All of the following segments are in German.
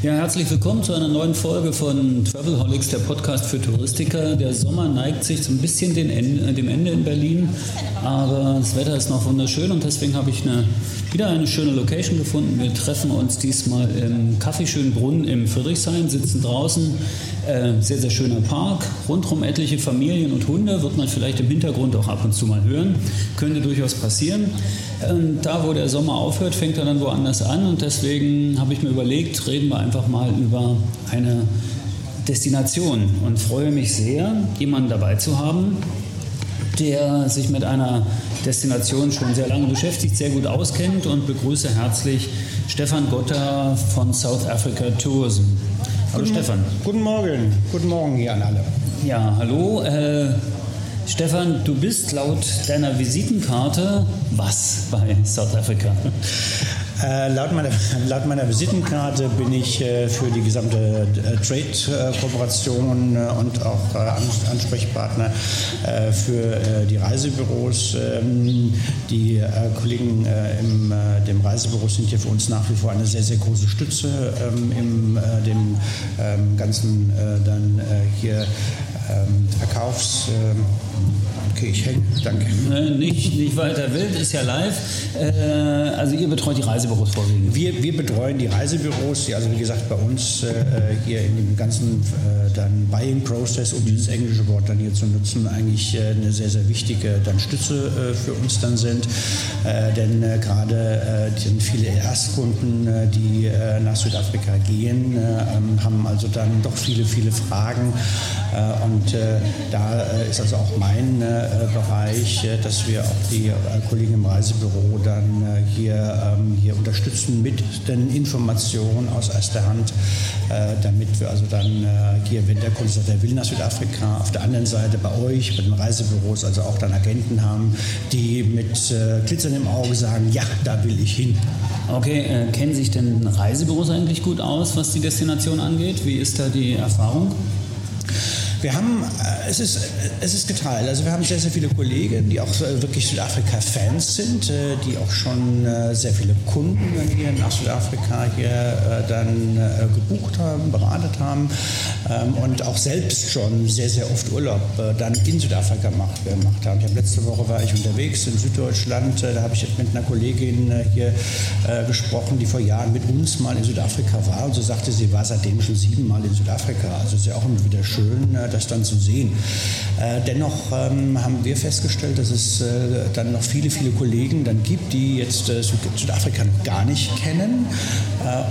Ja, herzlich willkommen zu einer neuen Folge von Travelholics, der Podcast für Touristiker. Der Sommer neigt sich so ein bisschen Ende, dem Ende in Berlin, aber das Wetter ist noch wunderschön und deswegen habe ich eine, wieder eine schöne Location gefunden. Wir treffen uns diesmal im Café Schönbrunn im Friedrichshain, sitzen draußen. Äh, sehr, sehr schöner Park, rundherum etliche Familien und Hunde, wird man vielleicht im Hintergrund auch ab und zu mal hören. Könnte durchaus passieren. Ähm, da, wo der Sommer aufhört, fängt er dann woanders an und deswegen habe ich mir überlegt, reden wir einfach mal über eine Destination und freue mich sehr, jemanden dabei zu haben, der sich mit einer Destination schon sehr lange beschäftigt, sehr gut auskennt und begrüße herzlich Stefan Gotter von South Africa Tourism. Hallo guten, Stefan. Guten Morgen, guten Morgen hier an alle. Ja, hallo. Äh, Stefan, du bist laut deiner Visitenkarte was bei South Africa? Äh, laut, meiner, laut, meiner, Visitenkarte bin ich äh, für die gesamte äh, Trade-Kooperation äh, und auch äh, Ansprechpartner für die Reisebüros. Ähm, die Kollegen im dem Reisebüro sind hier für uns nach wie vor eine sehr, sehr große Stütze ähm, im dem ähm, ganzen dann hier ähm, Verkaufs Okay, ich hänge. Danke. Äh, nicht, nicht weiter wild, ist ja live. Äh, also ihr betreut die Reisebüros vorwiegend? Wir, wir betreuen die Reisebüros, die also wie gesagt bei uns äh, hier in dem ganzen äh, dann Buying Process, um dieses englische Wort dann hier zu nutzen, eigentlich eine sehr, sehr wichtige dann Stütze für uns dann sind. denn gerade sind viele Erstkunden, die nach Südafrika gehen, ähm, haben also dann doch viele, viele Fragen. und da ist also auch mein Bereich, äh, dass wir auch die äh, Kollegen im Reisebüro dann äh, hier, ähm, hier unterstützen mit den Informationen aus erster Hand, damit wir also dann hier, wenn der Kunde sagt, er will nach Südafrika, auf der anderen Seite bei euch, bei den Reisebüros, also auch dann Agenten haben, die mit Glitzern im Auge sagen, ja, da will ich hin. Okay, äh, kennen sich denn Reisebüros eigentlich gut aus, was die Destination angeht? Wie ist da die Erfahrung? Wir haben, äh, es ist, es ist geteilt. Also wir haben sehr, sehr viele Kollegen, die auch äh, wirklich Südafrika-Fans sind, äh, die auch schon sehr viele Kunden hier nach Südafrika hier dann gebucht haben, beratet haben ähm, und auch selbst schon sehr, sehr oft Urlaub dann in Südafrika gemacht, gemacht haben. Ich habe letzte Woche war ich unterwegs in Süddeutschland, da habe ich mit einer Kollegin hier gesprochen, die vor Jahren mit uns mal in Südafrika war und so sagte sie, war seitdem schon siebenmal in Südafrika. Also ist ja auch immer wieder schön, das dann zu sehen. Äh, dennoch ähm, haben wir festgestellt, dass es äh, dann noch viele, viele Kollegen dann gibt, die jetzt äh, Südafrika gar nicht kennen.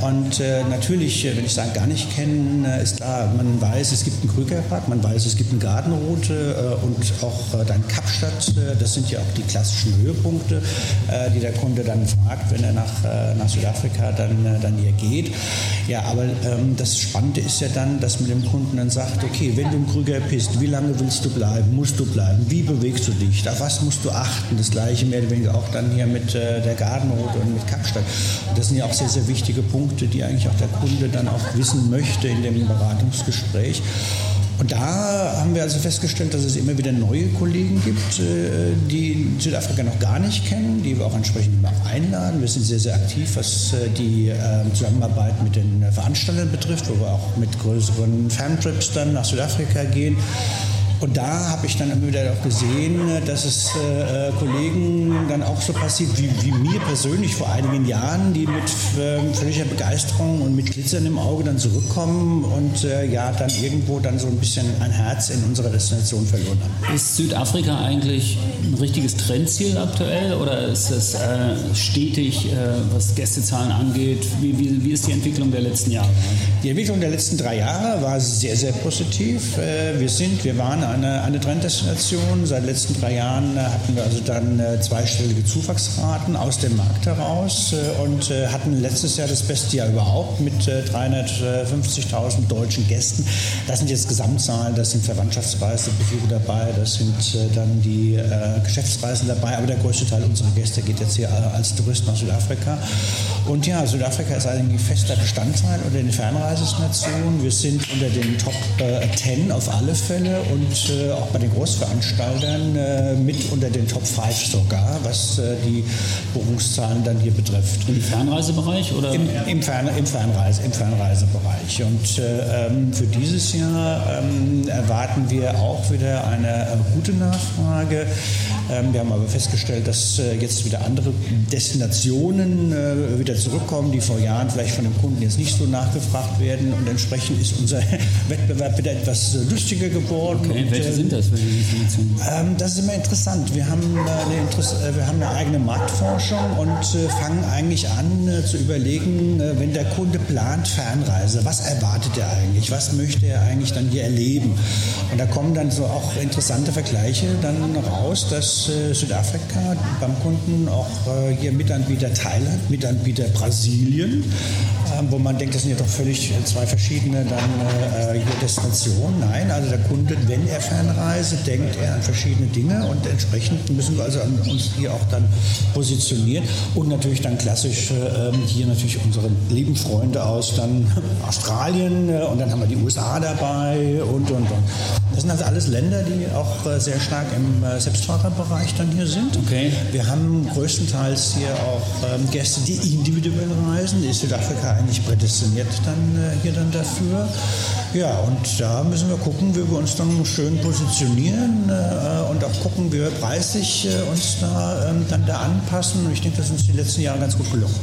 und natürlich, wenn ich sage gar nicht kennen, ist klar, man weiß, es gibt einen Krügerpark, man weiß, es gibt eine Gartenroute und auch dann Kapstadt. das sind ja auch die klassischen Höhepunkte, die der Kunde dann fragt, wenn er nach, nach Südafrika dann, dann hier geht. Ja, aber ähm, das Spannende ist ja dann, dass man dem Kunden dann sagt, okay, wenn du Krüger bist, wie lange willst du bleiben, musst du bleiben, wie bewegst du dich, auf was musst du achten, das gleiche mehr oder weniger auch dann hier mit äh, der Gartenroute und mit Kapstadt. Und das sind ja auch sehr, sehr wichtige Punkte, die eigentlich auch der Kunde dann auch wissen möchte in dem Beratungsgespräch. Und da haben wir also festgestellt, dass es immer wieder neue Kollegen gibt, äh, die Südafrika noch gar nicht kennen, die wir auch entsprechend immer einladen. Wir sind sehr, sehr aktiv, was äh, die äh, Zusammenarbeit mit den Veranstaltern betrifft, wo wir auch mit größeren Fantrips dann nach Südafrika gehen. Und da habe ich dann immer wieder auch gesehen, dass es äh, Kollegen dann auch so passiert wie, wie, mir persönlich vor einigen Jahren, die mit äh, völliger Begeisterung und mit Glitzern im Auge dann zurückkommen und äh, ja dann irgendwo dann so ein bisschen ein Herz in unserer Destination verloren haben. Ist Südafrika eigentlich ein richtiges Trendziel aktuell oder ist es äh, stetig, äh, was Gästezahlen angeht? Wie, wie, wie, ist die Entwicklung der letzten Jahre? Die Entwicklung der letzten drei Jahre war sehr, sehr positiv. Äh, wir sind, wir waren eine, eine Trenddestination. Seit den letzten drei Jahren hatten wir also dann zweistellige Zuwachsraten aus dem Markt heraus und hatten letztes Jahr das beste Jahr überhaupt mit 350.000 deutschen Gästen. Das sind jetzt Gesamtzahlen, das sind Verwandtschaftsreisebesuche dabei, das sind dann die Geschäftsreisen dabei, aber der größte Teil unserer Gäste geht jetzt hier als Tourist nach Südafrika. Und ja, Südafrika ist eigentlich fester Bestandteil unter den Fernreisesnationen. Wir sind unter den Top äh, 10 auf alle Fälle und äh, auch bei den Großveranstaltern äh, mit unter den Top 5 sogar, was äh, die Buchungszahlen dann hier betrifft. Im Fernreisebereich oder? Im, im, Fern, im, Fernreise, im Fernreisebereich. Und äh, ähm, für dieses Jahr ähm, erwarten wir auch wieder eine gute Nachfrage. Ähm, wir haben aber festgestellt, dass jetzt wieder andere Destinationen wieder zurückkommen, die vor Jahren vielleicht von dem Kunden jetzt nicht so nachgefragt werden. Und entsprechend ist unser Wettbewerb wieder etwas lustiger geworden. Okay, und, welche sind das? Ähm, das ist immer interessant. Wir haben, eine, Interess äh, wir haben eine eigene Marktforschung und äh, fangen eigentlich an äh, zu überlegen, äh, wenn der Kunde plant Fernreise, was erwartet er eigentlich? Was möchte er eigentlich dann hier erleben? Und da kommen dann so auch interessante Vergleiche dann raus, dass äh, Südafrika beim Kunden auch äh, hier Mitanbieter Thailand, Mitanbieter Brasilien, wo man denkt, das sind ja doch völlig zwei verschiedene dann äh, hier Destinationen. Nein, also der Kunde, wenn er fernreise, denkt er an verschiedene Dinge und entsprechend müssen wir also uns hier auch dann positionieren und natürlich dann klassisch äh, hier natürlich unsere lieben Freunde aus dann Australien äh, und dann haben wir die USA dabei und und und. Das sind also alles Länder, die auch äh, sehr stark im äh, Selbstfahrerbereich dann hier sind. Okay. Wir haben größtenteils hier auch ähm, Gäste, die individuell reisen. Ist Südafrika eigentlich prädestiniert dann äh, hier dann dafür? Ja, und da müssen wir gucken, wie wir uns dann schön positionieren äh, und auch gucken, wie wir preislich äh, uns da ähm, dann da anpassen. Und ich denke, das ist uns die letzten Jahre ganz gut gelungen.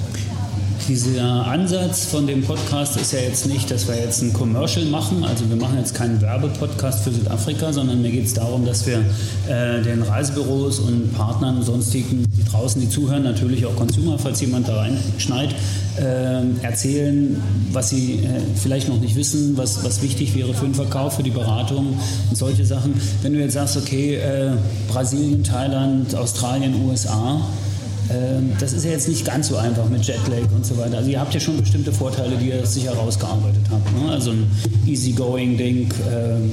Dieser Ansatz von dem Podcast ist ja jetzt nicht, dass wir jetzt ein Commercial machen. Also wir machen jetzt keinen Werbepodcast für Südafrika, sondern mir geht es darum, dass wir äh, den Reisebüros und Partnern, sonstigen, die draußen, die zuhören, natürlich auch Consumer, falls jemand da reinschneit, äh, erzählen, was sie äh, vielleicht noch nicht wissen, was, was wichtig wäre für den Verkauf, für die Beratung und solche Sachen. Wenn du jetzt sagst, okay, äh, Brasilien, Thailand, Australien, USA, das ist ja jetzt nicht ganz so einfach mit Jetlag und so weiter. Also ihr habt ja schon bestimmte Vorteile, die ihr sicher rausgearbeitet habt. Ne? Also ein easygoing-Ding, ähm,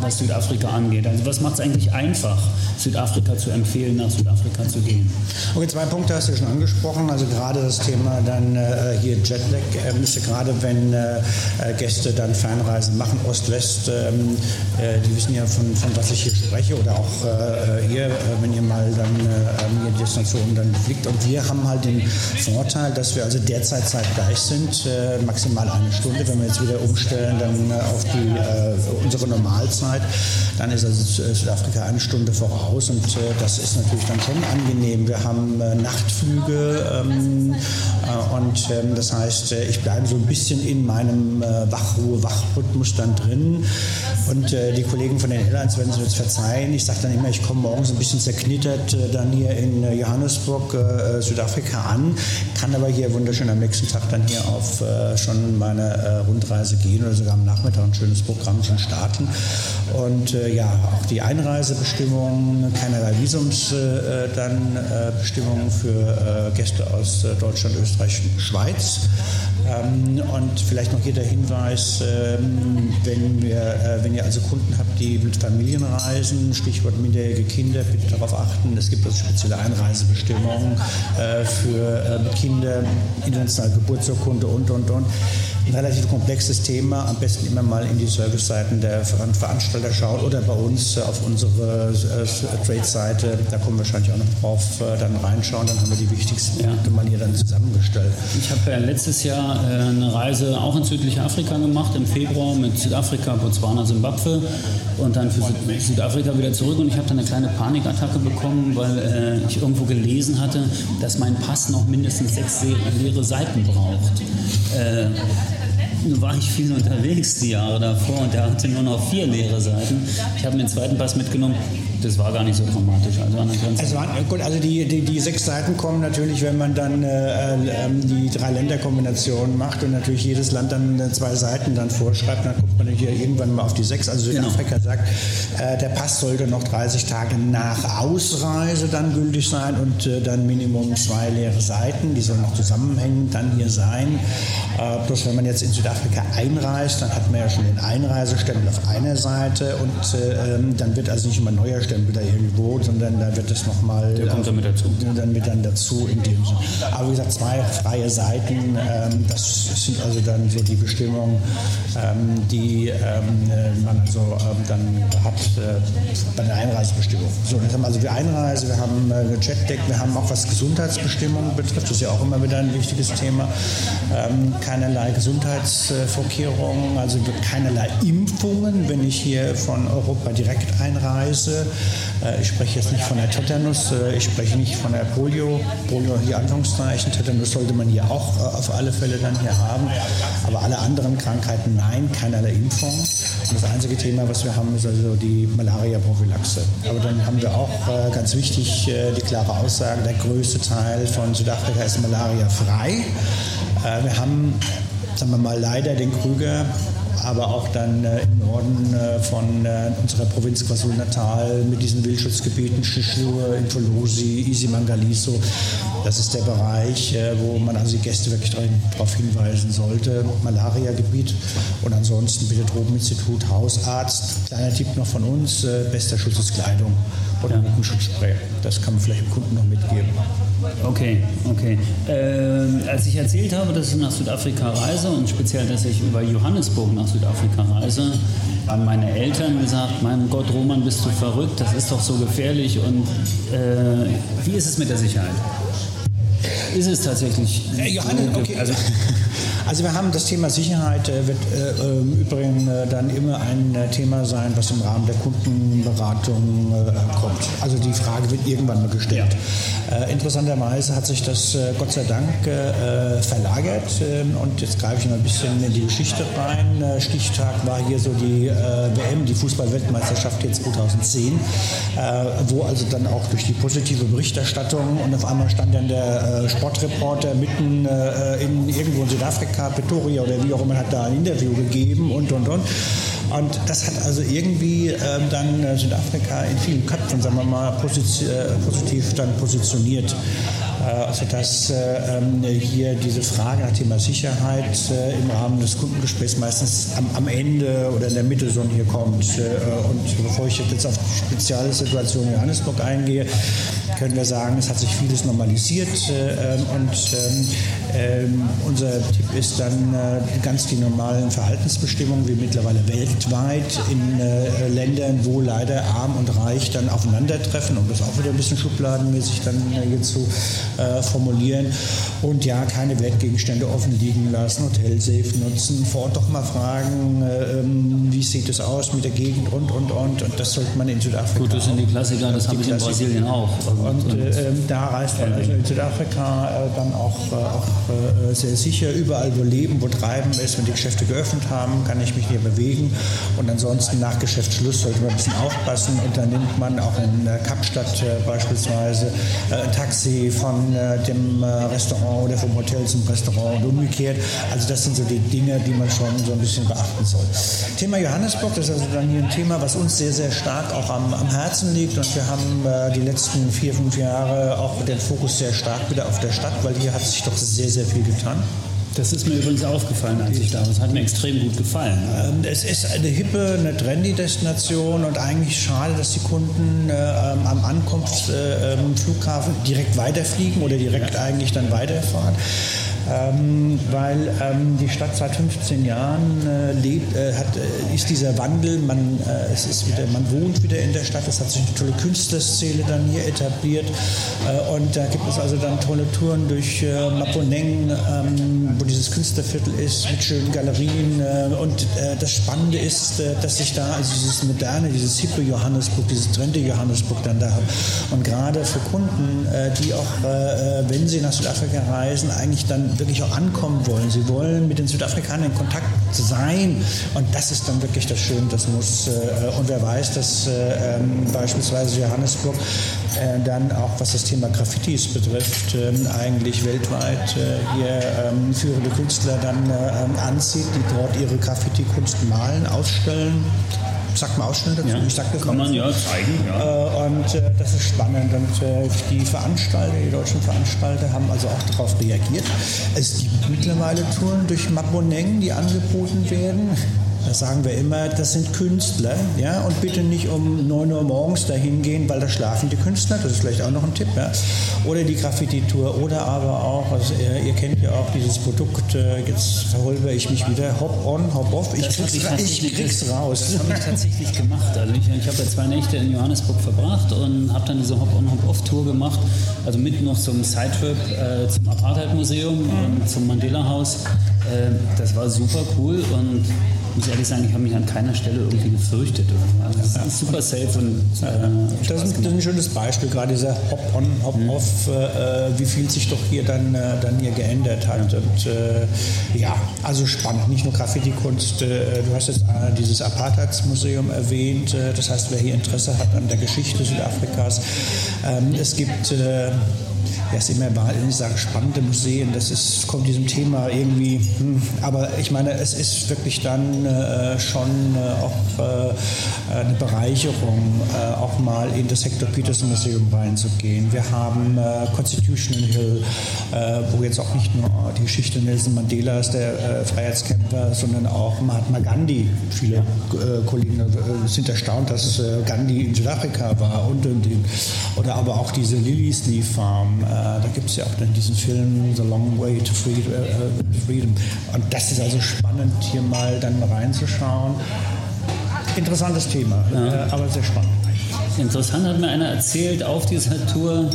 was Südafrika angeht. Also was macht es eigentlich einfach, Südafrika zu empfehlen, nach Südafrika zu gehen? Okay, zwei Punkte hast du schon angesprochen. Also gerade das Thema dann äh, hier Jetlag, äh, ist gerade wenn äh, äh, Gäste dann Fernreisen machen, Ost-West, ähm, äh, die wissen ja von, von was ich hier spreche oder auch äh, ihr, wenn ihr mal dann hier die Destination dann fliegt liegt. Und wir haben halt den Vorteil, dass wir also derzeit zeitgleich sind, äh, maximal eine Stunde. Wenn wir jetzt wieder umstellen dann äh, auf die, äh, unsere Normalzeit, dann ist also äh, Südafrika eine Stunde voraus und das ist natürlich dann schon angenehm. Wir haben Nachtflüge ähm, und ähm, das heißt, ich bleibe so ein bisschen in meinem Wachruhe-Wachrhythmus dann drin. Und die Kollegen von den Airlines werden es jetzt verzeihen. Ich sage dann immer, ich komme morgens ein bisschen zerknittert dann hier in Johannesburg äh, Südafrika an, kann aber hier wunderschön am nächsten Tag dann hier auf äh, schon meine äh, Rundreise gehen oder sogar am Nachmittag ein schönes Programm schon starten. Und äh, ja, auch die Einreisebestimmungen, keinerlei Visums äh, dann äh, Bestimmungen für Gäste aus Deutschland, Österreich, Schweiz. Ähm, und vielleicht noch hier der Hinweis, ähm, wenn, wir, wenn ihr also Kunden habt, die mit Familien reisen, Stichwort minderjährige Kinder, bitte darauf achten, es gibt also spezielle Einreisebestimmungen für ähm, Kinder, internationale Geburtsurkunde und, und, und ein relativ komplexes Thema. Am besten immer mal in die Service-Seiten der Veranstalter schauen oder bei uns auf unsere äh, Trade-Seite. Da kommen wir wahrscheinlich auch noch drauf äh, dann reinschauen. Dann haben wir die wichtigsten ja. Punkte mal hier dann zusammengestellt. Ich habe ja letztes Jahr äh, eine Reise auch in südliche Afrika gemacht, im Februar mit Südafrika, Botswana, Simbabwe und dann für Südafrika wieder zurück. Und ich habe dann eine kleine Panikattacke bekommen, weil ich irgendwo gelesen hatte, dass mein Pass noch mindestens sechs leere Seiten braucht. Nun war ich viel unterwegs die Jahre davor und der hatte nur noch vier leere Seiten. Ich habe mir den zweiten Pass mitgenommen. Das war gar nicht so dramatisch. Also, an der Grenze. Also, gut, also die, die, die sechs Seiten kommen natürlich, wenn man dann äh, äh, die drei Länderkombinationen macht und natürlich jedes Land dann äh, zwei Seiten dann vorschreibt, dann kommt man hier irgendwann mal auf die sechs. Also Südafrika genau. sagt, äh, der Pass sollte noch 30 Tage nach Ausreise dann gültig sein und äh, dann Minimum zwei leere Seiten, die sollen noch zusammenhängend dann hier sein. Äh, bloß wenn man jetzt in Südafrika einreist, dann hat man ja schon den Einreisestempel auf einer Seite und ähm, dann wird also nicht immer neuer Stempel da irgendwo, sondern da wird es nochmal. Der kommt dann mit dazu. Dann mit dann dazu in dem Sinne. Aber wie gesagt, zwei freie Seiten, ähm, das sind also dann so die Bestimmungen, ähm, die ähm, man also ähm, dann hat äh, bei der Einreisebestimmung. So, das haben also die Einreise, wir haben äh, eine Chatdeck, wir haben auch was Gesundheitsbestimmungen betrifft, das ist ja auch immer wieder ein wichtiges Thema. Ähm, keinerlei Gesundheitsvorkehrungen, also keinerlei Impfungen, wenn ich hier von Europa direkt einreise. Äh, ich spreche jetzt nicht von der Tetanus, äh, ich spreche nicht von der Polio. Polio hier Anführungszeichen, Tetanus sollte man hier auch äh, auf alle Fälle dann hier haben. Aber alle anderen Krankheiten nein, keinerlei Impfung. Und das einzige Thema, was wir haben, ist also die Malaria-Prophylaxe. Aber dann haben wir auch ganz wichtig die klare Aussage, der größte Teil von Südafrika ist malariafrei. Wir haben sagen wir mal, leider den Krüger aber auch dann äh, im Norden äh, von äh, unserer Provinz KwaZulu-Natal mit diesen Wildschutzgebieten Shishur, Infolosi, Isimangaliso. Das ist der Bereich, äh, wo man also die Gäste wirklich darauf hinweisen sollte. Malaria-Gebiet und ansonsten bitte Drogeninstitut, Hausarzt. Kleiner Tipp noch von uns, äh, bester Schutz ist Kleidung oder ja. Mückenschutzspray. Das kann man vielleicht dem Kunden noch mitgeben. Okay, okay. Ähm, als ich erzählt habe, dass ich nach Südafrika reise und speziell, dass ich über Johannesburg nach Südafrika reise, haben meine Eltern gesagt, mein Gott, Roman, bist du verrückt, das ist doch so gefährlich. Und äh, wie ist es mit der Sicherheit? Ist es tatsächlich? Äh, Johannes, okay. Also, also wir haben das Thema Sicherheit, äh, wird äh, im Übrigen äh, dann immer ein äh, Thema sein, was im Rahmen der Kundenberatung äh, kommt. Also die Frage wird irgendwann mal gestellt. Interessanterweise hat sich das Gott sei Dank verlagert ähm, und jetzt greife ich mal ein bisschen in die Geschichte rein. Stichtag war hier so die WM, die Fußballweltmeisterschaft hier 2010, wo also dann auch durch die positive Berichterstattung und auf einmal stand dann der Sportreporter mitten in irgendwo in Südafrika Pretoria oder wie auch immer, hat da ein Interview gegeben und, und, und. Und das hat also irgendwie ähm, dann äh, Südafrika in vielen Köpfen, sagen wir mal, positiv, äh, positiv dann positioniert. Äh, also dass äh, ähm, hier diese Frage nach Thema Sicherheit äh, im Rahmen des Kundengesprächs meistens am, Ende oder in der Mitte so hier kommt. Und bevor ich jetzt auf die spezielle Situation in Johannesburg eingehe, können wir sagen, es hat sich vieles normalisiert ähm, und ähm, unser Tipp ist dann ganz die normalen Verhaltensbestimmungen wie mittlerweile weltweit in Ländern, wo leider arm und reich dann aufeinandertreffen, um das auch wieder ein bisschen schubladenmäßig dann hier zu äh, formulieren. Und ja, keine Wertgegenstände offen liegen lassen, Hotelsafe nutzen, vor Ort doch mal fragen, äh, ähm, wie sieht es aus mit der Gegend und, und, und. Und das sollte man in Südafrika Gut, das sind die Klassiker, das habe ich in Brasilien auch. Und, und äh, ähm, da reist man also in Südafrika äh, dann auch, auch sehr sicher. Überall, wo Leben, wo Treiben ist, wenn die Geschäfte geöffnet haben, kann ich mich hier bewegen. Und ansonsten nach Geschäftsschluss sollte man ein bisschen aufpassen. Und dann nimmt man auch in Kapstadt beispielsweise ein Taxi von von äh, dem äh, Restaurant oder vom Hotel zum Restaurant und umgekehrt. Also das sind so die Dinge, die man schon so ein bisschen beachten soll. Thema Johannesburg, das ist also dann hier ein Thema, was uns sehr, sehr stark auch am, am Herzen liegt und wir haben äh, die letzten vier, fünf Jahre auch den Fokus sehr stark wieder auf der Stadt, weil hier hat sich doch sehr, sehr viel getan. Das ist mir übrigens aufgefallen, als ich da war. Es hat mir extrem gut gefallen. Ähm, es ist eine hippe, eine trendy Destination und eigentlich schade, dass die Kunden äh, am Ankunftsflughafen äh, direkt weiterfliegen oder direkt ja. eigentlich dann weiterfahren ähm, weil ähm, die Stadt seit 15 Jahren äh, lebt, äh, hat, äh, ist dieser Wandel, man, äh, es ist wieder, man wohnt wieder in der Stadt, es hat sich eine tolle Künstlerszene dann hier etabliert. Äh, und da gibt es also dann tolle Touren durch äh, Maponeng, ähm, wo dieses Künstlerviertel ist, mit schönen Galerien und das Spannende ist, dass sich da also dieses moderne, dieses hippe Johannesburg, dieses Trende Johannesburg dann da hat und gerade für Kunden, die auch, wenn sie nach Südafrika reisen, eigentlich dann wirklich auch ankommen wollen. Sie wollen mit den Südafrikanern in Kontakt sein und das ist dann wirklich das Schöne, das muss, äh, und wer weiß, dass äh, ähm, beispielsweise Johannesburg äh, dann auch, was das Thema Graffitis betrifft, ähm, eigentlich weltweit äh, hier ähm, führende Künstler dann äh, anzieht, die dort ihre Graffiti-Kunst malen, ausstellen sagt man dazu? Ja, ich sag das kann man ja zeigen. Ja. und äh, das ist spannend. Und äh, die Veranstalter, die deutschen Veranstalter haben also auch darauf reagiert. Es gibt mittlerweile Touren durch Maboneng, die angeboten werden. Da sagen wir immer, das sind Künstler, ja, und bitte nicht um 9 Uhr morgens dahin gehen, weil da schlafen die Künstler, das ist vielleicht auch noch ein Tipp, ja. Oder die Graffiti-Tour, oder aber auch, also ihr, ihr, kennt ja auch dieses Produkt, äh, jetzt verholper ich mich wieder, Hop on, Hop off, ich, krieg's, ich, ich krieg's raus. Das habe ich tatsächlich gemacht. Also ich, ich habe ja zwei Nächte in Johannesburg verbracht und habe dann diese Hop on, Hop off Tour gemacht, also mit noch zum Sidetrip äh, zum Apartheid-Museum und zum Mandela-Haus. Äh, das war super cool und muss ehrlich sagen, ich habe mich an keiner Stelle irgendwie gefürchtet. Also das ist super safe und äh, das, ist, ein schönes Beispiel, gerade dieser Hop-on, Hop-off, mhm. äh, wie viel sich doch hier dann, äh, dann hier geändert hat. Und äh, ja, also spannend, nicht nur Graffiti-Kunst. Äh, du hast jetzt äh, dieses Apartheidsmuseum erwähnt. das heißt, wer hier Interesse hat an der Geschichte Südafrikas, ähm, es gibt ja, ist immer ich sage spannende Museen, das ist, kommt diesem Thema irgendwie, hm, aber ich meine, es ist wirklich dann äh, schon äh, auch äh, eine Bereicherung, äh, auch mal in das Hector Peters Museum reinzugehen. Wir haben äh, Constitution Hill, äh, wo jetzt auch nicht nur die Geschichte Nelson Mandelas, der Freiheitskämpfer, sondern auch Mahatma Gandhi, viele Kollegen sind erstaunt, dass Gandhi in Südafrika war und, und oder aber auch diese Lilies Leaf Farm, da gibt es ja auch dann diesen Film The Long Way to Freedom. Und das ist also spannend, hier mal dann reinzuschauen. Interessantes Thema, ja. aber sehr spannend. Interessant hat mir einer erzählt auf dieser Tour,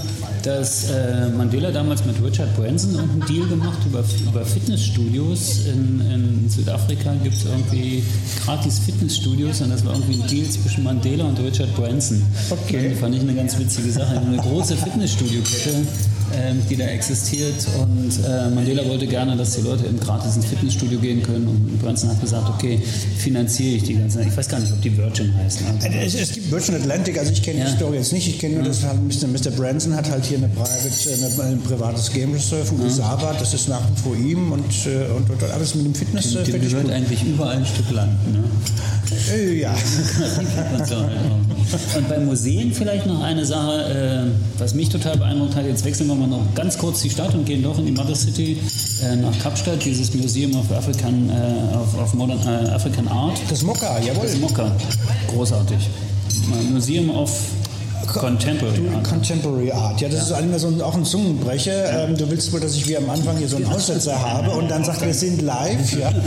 dass äh, Mandela damals mit Richard Branson einen Deal gemacht über, über Fitnessstudios. In, in Südafrika gibt es irgendwie gratis Fitnessstudios und das war irgendwie ein Deal zwischen Mandela und Richard Branson. Okay. Das fand ich eine ganz witzige Sache. Eine große Fitnessstudio-Kette ähm, die da existiert. Und äh, Mandela wollte gerne, dass die Leute eben gratis ins Fitnessstudio gehen können. Und Branson hat gesagt, okay, finanziere ich die ganze Ich weiß gar nicht, ob die Virgin heißen. Also, es, es, gibt Virgin Atlantic, also ich kenne ja. die Story jetzt nicht. Ich kenne nur, ja. dass halt Mr. Mr. Branson hat halt hier eine private, eine, ein privates Game Reserve, Unisaba, ja. das ist nach wie vor ihm und, äh, und, und, alles mit dem Fitness. Dem, dem gehört eigentlich überall ein Stück Land. Ne? Äh, ja. und bei Museen vielleicht noch eine Sache, äh, was mich total beeindruckt hat. Jetzt wechseln wir mal noch ganz kurz die Stadt und gehen doch in die Mother City äh, nach Kapstadt, dieses Museum of African, äh, of, of Modern äh, African Art. Das Mokka, jawohl. Das Mokka, großartig. Museum of Contemporary Art. Contemporary Art. Ja, das ja. ist immer so ein, auch ein Zungenbrecher. Ähm, du willst wohl, dass ich wie am Anfang hier so einen Aussetzer habe und dann sagt, wir sind live. Ja.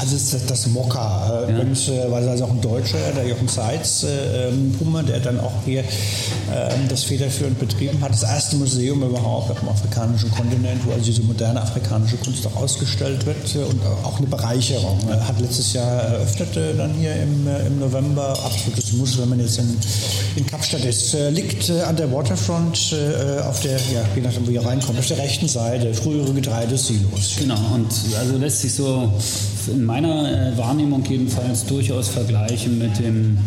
Also ist das, das Mokka. Äh, ja. Und äh, weil also auch ein Deutscher, der Jochen Seitz, äh, ähm, Pummer, der dann auch hier ähm, das federführend betrieben hat. Das erste Museum überhaupt auf dem afrikanischen Kontinent, wo also diese moderne afrikanische Kunst auch ausgestellt wird äh, und auch eine Bereicherung. Ja. Hat letztes Jahr eröffnet dann hier im, äh, im November. Absolutes Muss, wenn man jetzt in, in Kapstadt ist es äh, liegt äh, an der Waterfront äh, auf der, ja, je nachdem, wo ihr reinkommt, auf der rechten Seite, frühere Getreidesilos. Genau, und also lässt sich so in meiner Wahrnehmung jedenfalls durchaus vergleichen mit dem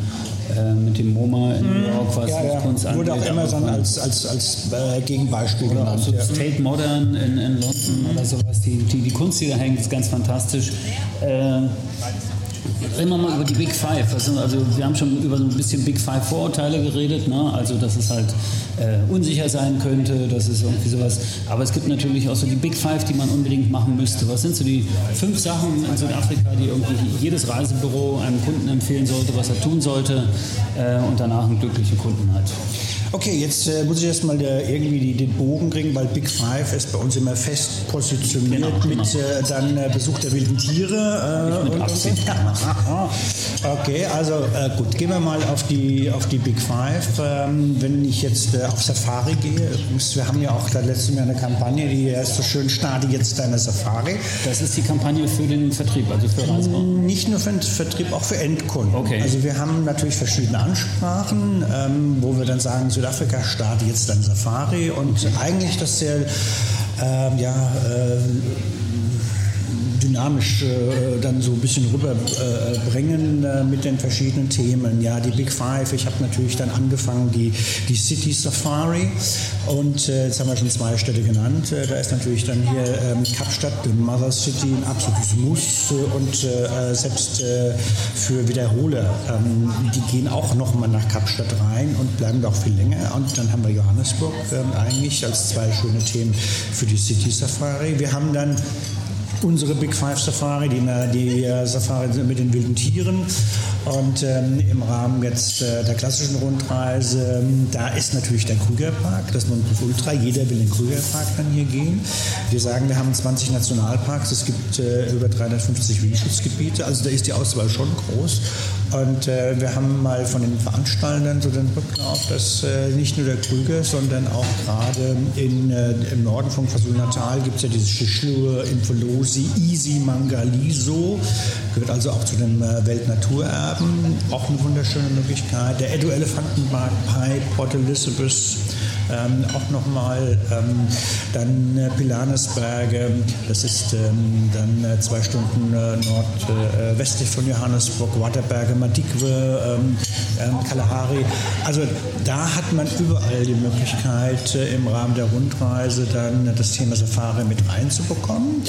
mit dem MoMA in New. York, was ja, ja. Kunst angeht. Wurde auch immer dann als, als, als äh, Gegenbeispiel oder genannt. So ja. Tate Modern in, in London mhm. oder sowas. Die, die, die Kunst, die da hängt, ist ganz fantastisch. Äh, Reden wir mal über die Big Five. Also, also wir haben schon über so ein bisschen Big Five Vorurteile geredet. Ne? Also dass es halt äh, unsicher sein könnte, dass es irgendwie sowas. Aber es gibt natürlich auch so die Big Five, die man unbedingt machen müsste. Was sind so die fünf Sachen in Südafrika, die irgendwie jedes Reisebüro einem Kunden empfehlen sollte, was er tun sollte äh, und danach einen glücklichen Kunden hat? Okay, jetzt äh, muss ich erstmal äh, irgendwie den Bogen kriegen, weil Big Five ist bei uns immer fest positioniert genau, mit genau. Äh, dann äh, Besuch der wilden Tiere. Äh, mit Absicht. okay, also äh, gut, gehen wir mal auf die, auf die Big Five. Ähm, wenn ich jetzt auf Safari gehe, wir haben ja auch da letztes Jahr eine Kampagne, die heißt so schön, starte jetzt deine Safari. Das ist die Kampagne für den Vertrieb, also für Reisebau? Nicht nur für den Vertrieb, auch für Endkunden. Okay. Also wir haben natürlich verschiedene Ansprachen, ähm, wo wir dann sagen, so Südafrika startet jetzt dann Safari und eigentlich das sehr ähm, ja, äh, dynamisch äh, dann so ein bisschen rüberbringen äh, mit den verschiedenen Themen. Ja, die Big Five. Ich habe natürlich dann angefangen, die, die City Safari. Und äh, jetzt haben wir schon zwei Städte genannt. Äh, da ist natürlich dann hier ähm, Kapstadt, die Mother City, ein absolutes Muss. und äh, selbst äh, für Wiederholer, ähm, die gehen auch nochmal nach Kapstadt rein und bleiben da auch viel länger. Und dann haben wir Johannesburg ähm, eigentlich als zwei schöne Themen für die City Safari. Wir haben dann unsere Big Five Safari, die, die äh, Safari mit den wilden Tieren. Und ähm, im Rahmen jetzt äh, der klassischen Rundreise, ähm, da ist natürlich der Krügerpark, das Nonplusultra. Jeder will in den Krügerpark dann hier gehen. Wir sagen, wir haben 20 Nationalparks, es gibt äh, über 350 Wildschutzgebiete, also da ist die Auswahl schon groß. Und äh, wir haben mal von den Veranstaltern so den Rücken auf, dass äh, nicht nur der Krüger, sondern auch gerade in, äh, im Norden von KwaZulu-Natal gibt es ja dieses Schischlur, Infolosi, Easy Mangaliso, gehört also auch zu dem äh, Weltnaturerben, auch eine wunderschöne Möglichkeit. Der Edu Elefantenpark, Pi, Port Elizabeth, ähm, auch nochmal ähm, dann äh, Pilanesberge, das ist ähm, dann äh, zwei Stunden äh, nordwestlich äh, von Johannesburg, Waterberge, Madikwe, ähm, ähm, Kalahari. Also da hat man überall die Möglichkeit, äh, im Rahmen der Rundreise dann das Thema Safari mit reinzubekommen.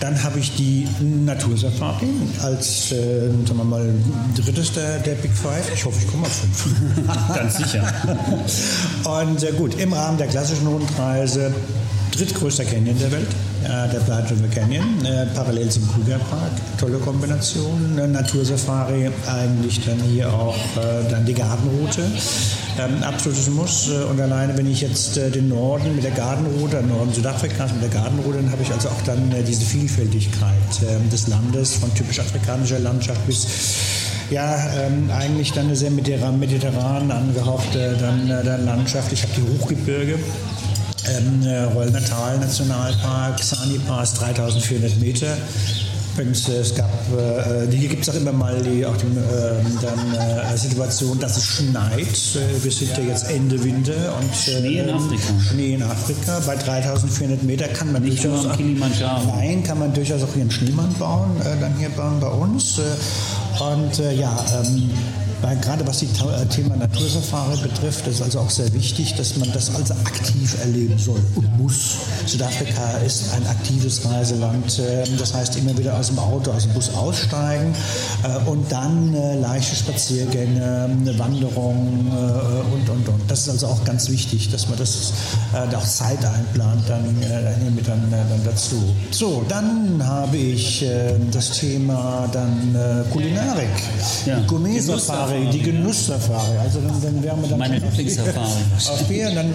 Dann habe ich die Natursafari als, äh, sagen wir mal, drittes der, der Big Five. Ich hoffe, ich komme auf fünf. Ganz sicher. Und äh, gut, im Rahmen der klassischen Rundreise drittgrößter Canyon der Welt, äh, der Platte River Canyon, äh, parallel zum Krügerpark. Tolle Kombination. Äh, Natursafari, eigentlich dann hier auch äh, dann die Gartenroute. Ähm, absolutes Muss. Äh, und alleine, wenn ich jetzt äh, den Norden mit der Gartenroute, Norden Südafrikas mit der Gartenroute, dann habe ich also auch dann diese Vielfältigkeit ähm, des Landes, von typisch afrikanischer Landschaft bis ja, ähm, eigentlich dann eine sehr mediterran angehauchte dann, dann Landschaft. Ich habe die Hochgebirge, ähm, Royal Natal Nationalpark, Sani Pass 3400 Meter. Übrigens, äh, es gab, äh, hier gibt es auch immer mal die auch die, äh, dann, äh, Situation, dass es schneit. Äh, wir sind ja jetzt Ende Winter und Schnee in Afrika. Schnee in Afrika. Bei 3400 Meter kann man Nicht durchaus nur Kilimanjaro. Nein, kann man durchaus auch hier einen Schneemann bauen, äh, dann hier bauen bei uns. Und ja, ähm, gerade was das äh, Thema Natursafari betrifft, ist also auch sehr wichtig, dass man das also aktiv erleben soll und muss. Südafrika ist ein aktives Reiseland. Ähm, das heißt, immer wieder aus dem Auto, aus dem Bus aussteigen äh, und dann äh, leichte Spaziergänge, eine Wanderung und, und, und. Das ist also auch ganz wichtig, dass man das auch Zeit einplant dann, mit dann, dann dazu. So, dann habe ich das Thema dann Kulinarik. Ja. Gourmet-Safari. Safari, die Genusssafari. Also dann, dann wären wir dann Meine Lieblingssafari. auf Bier. Dann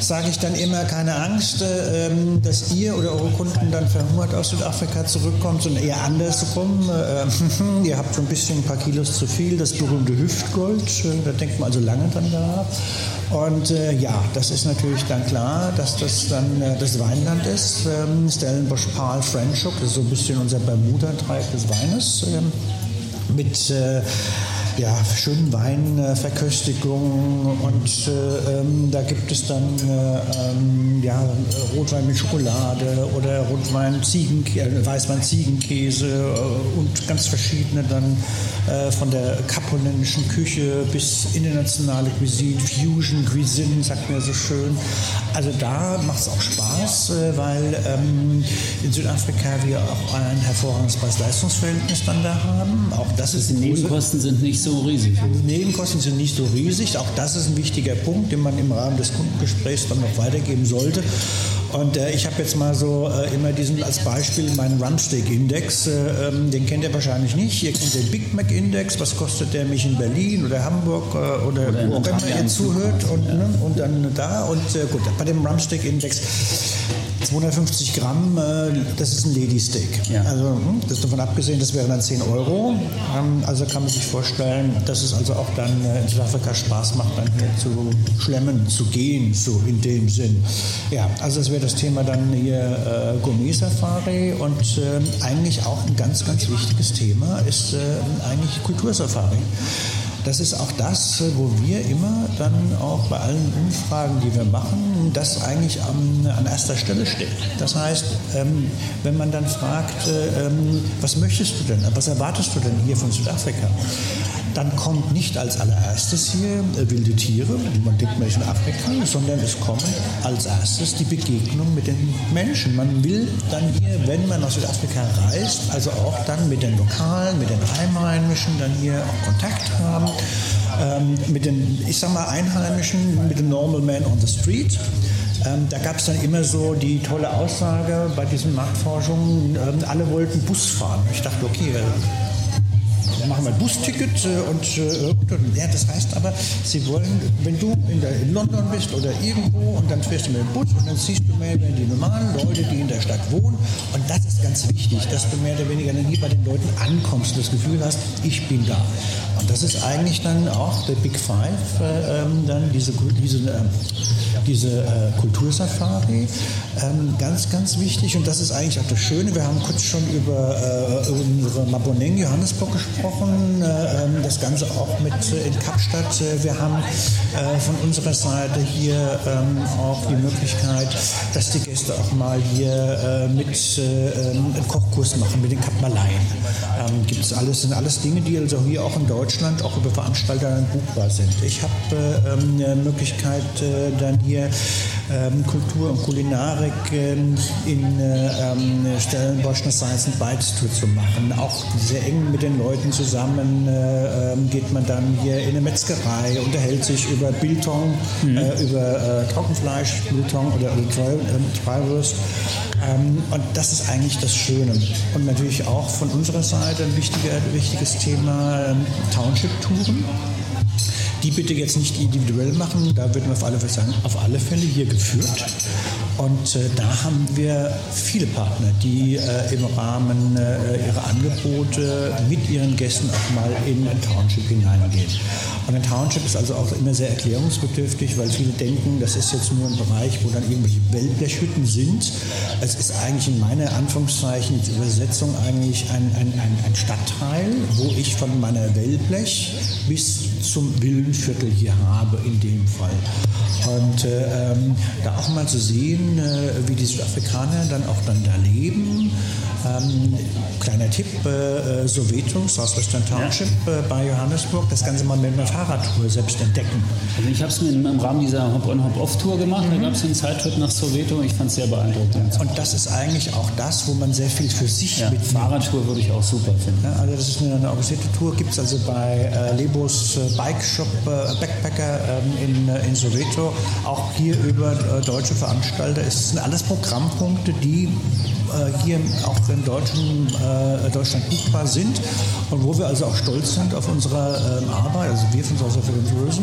sage ich dann immer keine Angst, äh, dass ihr oder eure Kunden dann verhungert aus Südafrika zurückkommt, sondern eher andersrum. Äh, ihr habt so ein bisschen ein paar Kilos zu viel, das berühmte Hüftgold. Da denkt man also lange dran da. Und äh, ja, das ist natürlich dann klar, dass das dann äh, das Weinland ist. Ähm, Stellenbosch Pal Frenchhook, das ist so ein bisschen unser Bermuda-Dreieck des Weines. Ähm, mit äh, ja, schönen Weinverköstigung und äh, ähm, da gibt es dann äh, ähm, ja, Rotwein mit Schokolade oder Rotwein Ziegen, äh, Weißwein Ziegenkäse äh, und ganz verschiedene dann äh, von der kaponänischen Küche bis internationale Cuisine, Fusion Cuisine, sagt mir so schön. Also da macht es auch Spaß, weil ähm, in Südafrika wir auch ein hervorragendes Preis-Leistungs-Verhältnis dann da haben. Auch das ist Die Nebenkosten sind nicht so riesig. Die Nebenkosten sind nicht so riesig. Auch das ist ein wichtiger Punkt, den man im Rahmen des Kundengesprächs dann noch weitergeben sollte. Und äh, ich habe jetzt mal so äh, immer diesen als Beispiel meinen Rumsteak-Index. Äh, ähm, den kennt ihr wahrscheinlich nicht. Ihr kennt den Big Mac-Index. Was kostet der mich in Berlin oder Hamburg äh, oder, Oder wo auch immer ihr zuhört? Und, ne, und dann da. Und äh, gut, bei dem Rumsteak-Index 250 Gramm, äh, das ist ein Lady Steak. Ja. Also hm, das davon abgesehen, das wären dann 10 Euro. Ähm, also kann man sich vorstellen, dass es also auch dann äh, in Südafrika Spaß macht, dann hier zu schlemmen, zu gehen, so in dem Sinn. Ja, also das wäre das Thema dann hier äh, Gourmet-Safari und ähm, eigentlich auch ein ganz, ganz wichtiges Thema ist äh, eigentlich Kultursafari. Das ist auch das, wo wir immer dann auch bei allen Umfragen, die wir machen, das eigentlich an, an erster Stelle steht. Das heißt, ähm, wenn man dann fragt, äh, ähm, was möchtest du denn, was erwartest du denn hier von Südafrika? Dann kommt nicht als allererstes hier äh, wilde Tiere, man denkt man ist in Afrika, sondern es kommt als erstes die Begegnung mit den Menschen. Man will dann hier, wenn man nach Südafrika reist, also auch dann mit den Lokalen, mit den Einheimischen dann hier auch Kontakt haben. Ähm, mit den, ich sag mal, Einheimischen, mit den Normal Man on the Street. Ähm, da gab es dann immer so die tolle Aussage bei diesen Marktforschungen, ähm, alle wollten Bus fahren. Ich dachte, okay, dann machen wir ein Busticket äh, und, äh, ja, das heißt aber, sie wollen, wenn du in, der, in, London bist oder irgendwo und dann fährst du mit dem Bus und dann siehst du mehr die normalen Leute, die in der Stadt wohnen und das ist ganz wichtig, dass du mehr oder weniger nie bei den Leuten ankommst und das Gefühl hast, ich bin da. Und das ist eigentlich dann auch der Big Five, äh, ähm, dann diese, diese, äh, diese äh, Kultursafari. Ähm, ganz, ganz wichtig und das ist eigentlich auch das Schöne. Wir haben kurz schon über äh, unsere Maboneng Johannesburg gesprochen, äh, ähm, das Ganze auch mit äh, in Kapstadt. Wir haben von unserer Seite hier ähm, auch die Möglichkeit, dass die Gäste auch mal hier mit einen Kochkurs machen mit den Kapmaleien. Ähm, Gibt es alles, sind alles Dinge, die also hier auch in Deutschland auch über Veranstalter buchbar sind. Ich habe ähm, eine Möglichkeit, dann hier ähm, Kultur und Kulinarik ähm, in äh, ähm, Stellenboschner Science and Bites Tour zu machen. Auch sehr eng mit den Leuten zusammen äh, ähm, geht man dann hier in eine Metzgerei, unterhält sich über Biltong, mhm. äh, über äh, Trockenfleisch, Biltong oder, Dreiwurst. Ähm, und das ist eigentlich das Schöne. Und natürlich auch von unserer Seite ein wichtiger, wichtiges Thema ähm, Township-Touren die bitte jetzt nicht individuell machen. Da würden wir auf alle Fälle sagen, auf alle Fälle hier geführt. Und äh, da haben wir viele Partner, die äh, im Rahmen äh, ihrer Angebote mit ihren Gästen auch mal in ein Township hineingehen. Und ein Township ist also auch immer sehr erklärungsbedürftig, weil viele denken, das ist jetzt nur ein Bereich, wo dann irgendwelche Wellblechhütten sind. Es ist eigentlich in meiner Anführungszeichen Übersetzung eigentlich ein, ein, ein, ein Stadtteil, wo ich von meiner Wellblech bis zum Villenviertel hier habe in dem Fall. Und äh, ähm, da auch mal zu sehen, äh, wie die Südafrikaner dann auch dann da leben. Ähm, kleiner Tipp, äh, äh Soweto, Southwestern Township ja. Äh, bei Johannesburg, das Ganze mal mit einer Fahrradtour selbst entdecken. Also ich habe es mir im Rahmen dieser Hop-on-Hop-off-Tour gemacht, mhm. da gab es einen Zeittrip nach Soweto, ich fand es sehr beeindruckend. Und das ist eigentlich auch das, wo man sehr viel für sich ja, mit Fahrradtour würde ich auch super finden. Ja, also das ist eine organisierte Tour, gibt es also bei äh, Lebos Bike Shop Backpacker ähm, in, in Soweto auch hier über äh, deutsche Veranstalter. Es sind alles Programmpunkte, die äh, hier auch in Deutschen, äh, Deutschland buchbar sind und wo wir also auch stolz sind auf unsere ähm, Arbeit, also wir von South African Tourism,